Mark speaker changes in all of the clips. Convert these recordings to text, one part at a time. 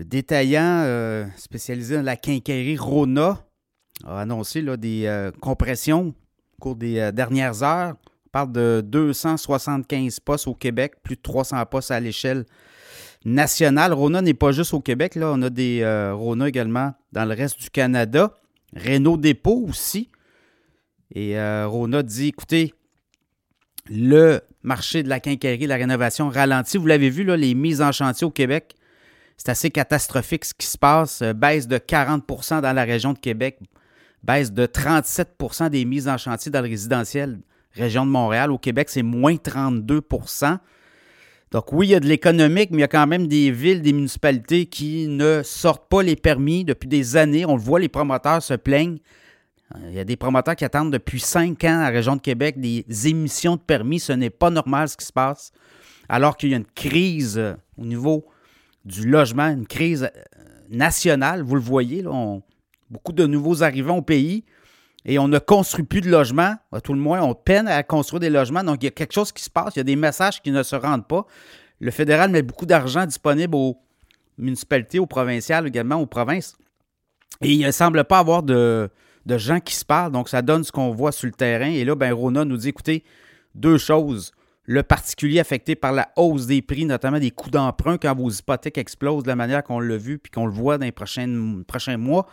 Speaker 1: le détaillant euh, spécialisé dans la quincaillerie Rona a annoncé des euh, compressions au cours des euh, dernières heures. On parle de 275 postes au Québec, plus de 300 postes à l'échelle nationale. Rona n'est pas juste au Québec, là. on a des Rona également dans le reste du Canada. Renault Dépôt aussi. Et Rona dit, écoutez, le marché de la quincaillerie, la rénovation ralentit. Vous l'avez vu, là, les mises en chantier au Québec c'est assez catastrophique ce qui se passe. Euh, baisse de 40% dans la région de Québec, baisse de 37% des mises en chantier dans le résidentiel région de Montréal. Au Québec, c'est moins 32% donc oui, il y a de l'économique, mais il y a quand même des villes, des municipalités qui ne sortent pas les permis depuis des années. On le voit, les promoteurs se plaignent. Euh, il y a des promoteurs qui attendent depuis cinq ans à la région de Québec des émissions de permis. Ce n'est pas normal ce qui se passe. Alors qu'il y a une crise euh, au niveau du logement, une crise euh, nationale. Vous le voyez, beaucoup de nouveaux arrivants au pays et on ne construit plus de logements. À tout le moins, on peine à construire des logements. Donc, il y a quelque chose qui se passe. Il y a des messages qui ne se rendent pas. Le fédéral met beaucoup d'argent disponible aux municipalités, aux provinciales également, aux provinces. Et il ne semble pas avoir de, gens qui se parlent. Donc, ça donne ce qu'on voit sur le terrain. Et là, ben, Rona nous dit écoutez, deux choses le particulier affecté par la hausse des prix, notamment des coûts d'emprunt quand vos hypothèques explosent de la manière qu'on l'a vu puis qu'on le voit dans les prochains, mois,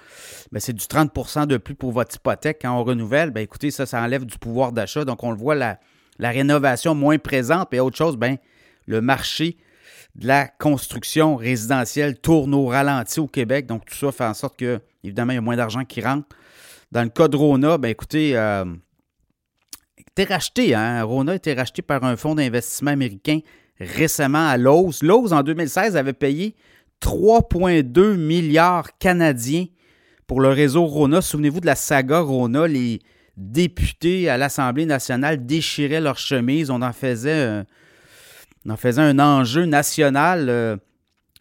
Speaker 1: ben, c'est du 30% de plus pour votre hypothèque quand on renouvelle. Ben, écoutez, ça, ça enlève du pouvoir d'achat. Donc, on le voit, la, la rénovation moins présente. Et autre chose, ben, le marché de la construction résidentielle tourne au ralenti au Québec. Donc, tout ça fait en sorte que, évidemment, il y a moins d'argent qui rentre. Dans le cas de Rona, ben, écoutez, euh, racheté. Hein? Rona a été racheté par un fonds d'investissement américain récemment à Lowe's. Lowe's, en 2016, avait payé 3,2 milliards canadiens pour le réseau Rona. Souvenez-vous de la saga Rona. Les députés à l'Assemblée nationale déchiraient leurs chemises. On en faisait faisait un enjeu national. Euh,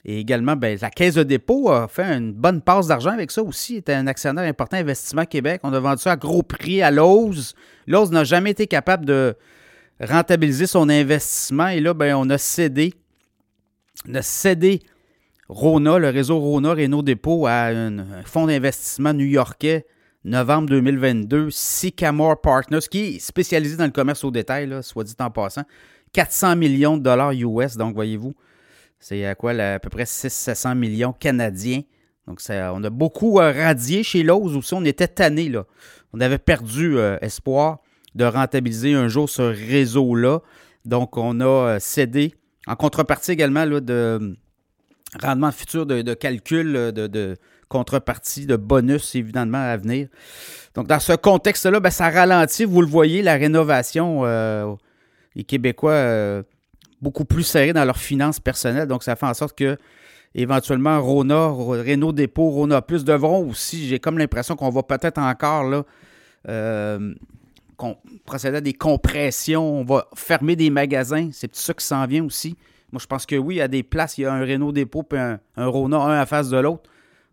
Speaker 1: et également, ben, la Caisse de dépôt a fait une bonne passe d'argent avec ça aussi. C'était un actionnaire important, Investissement Québec. On a vendu ça à gros prix à Lowe's. Lowe's n'a jamais été capable de rentabiliser son investissement. Et là, ben, on a cédé. On a cédé Rona, le réseau Rona Renault Dépôt, à un, fonds d'investissement new-yorkais, novembre 2022, Sycamore Partners, qui est spécialisé dans le commerce au détail, soit dit en passant. 400 millions de dollars US, donc voyez-vous. C'est à quoi à peu près 600-700 millions canadiens. Donc, ça, on a beaucoup euh, radié chez Lowe's aussi. On était tanné, là. On avait perdu euh, espoir de rentabiliser un jour ce réseau-là. Donc, on a euh, cédé. En contrepartie également là, de rendement futur de, calcul, de, contrepartie, de bonus évidemment à venir. Donc, dans ce contexte-là, ben, ça ralentit, vous le voyez, la rénovation. les Québécois beaucoup plus serrés dans leurs finances personnelles. Donc, ça fait en sorte que éventuellement Rona, Renault Dépôt, Rona Plus devront aussi, j'ai comme l'impression qu'on va peut-être encore là, euh, procéder à des compressions, on va fermer des magasins, c'est ça qui s'en vient aussi. Moi, je pense que oui, a des places, il y a un Renault Dépôt et un, un Rona, un à face de l'autre.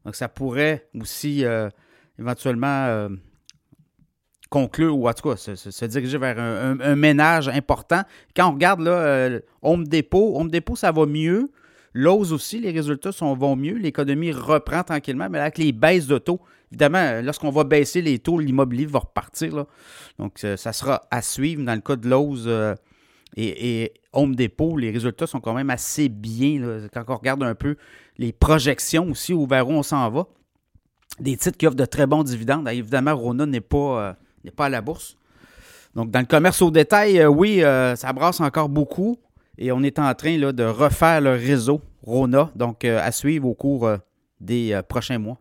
Speaker 1: Donc, ça pourrait aussi euh, éventuellement euh, conclure ou en tout cas se, diriger vers un, ménage important. Quand on regarde là, euh, Home Depot, Home Depot, ça va mieux, L'ose aussi, les résultats sont, vont mieux. L'économie reprend tranquillement, mais avec les baisses de taux, évidemment, lorsqu'on va baisser les taux, l'immobilier va repartir. Donc, ça sera à suivre. Dans le cas de l'ose et, et, Home Depot, les résultats sont quand même assez bien. quand on regarde un peu les projections aussi, vers où on s'en va. Des titres qui offrent de très bons dividendes. Évidemment, Rona n'est pas, n'est pas à la bourse. Donc, dans le commerce au détail, euh, oui, euh, ça brasse encore beaucoup et on est en train de refaire le réseau Rona, donc euh, à suivre au cours des prochains mois.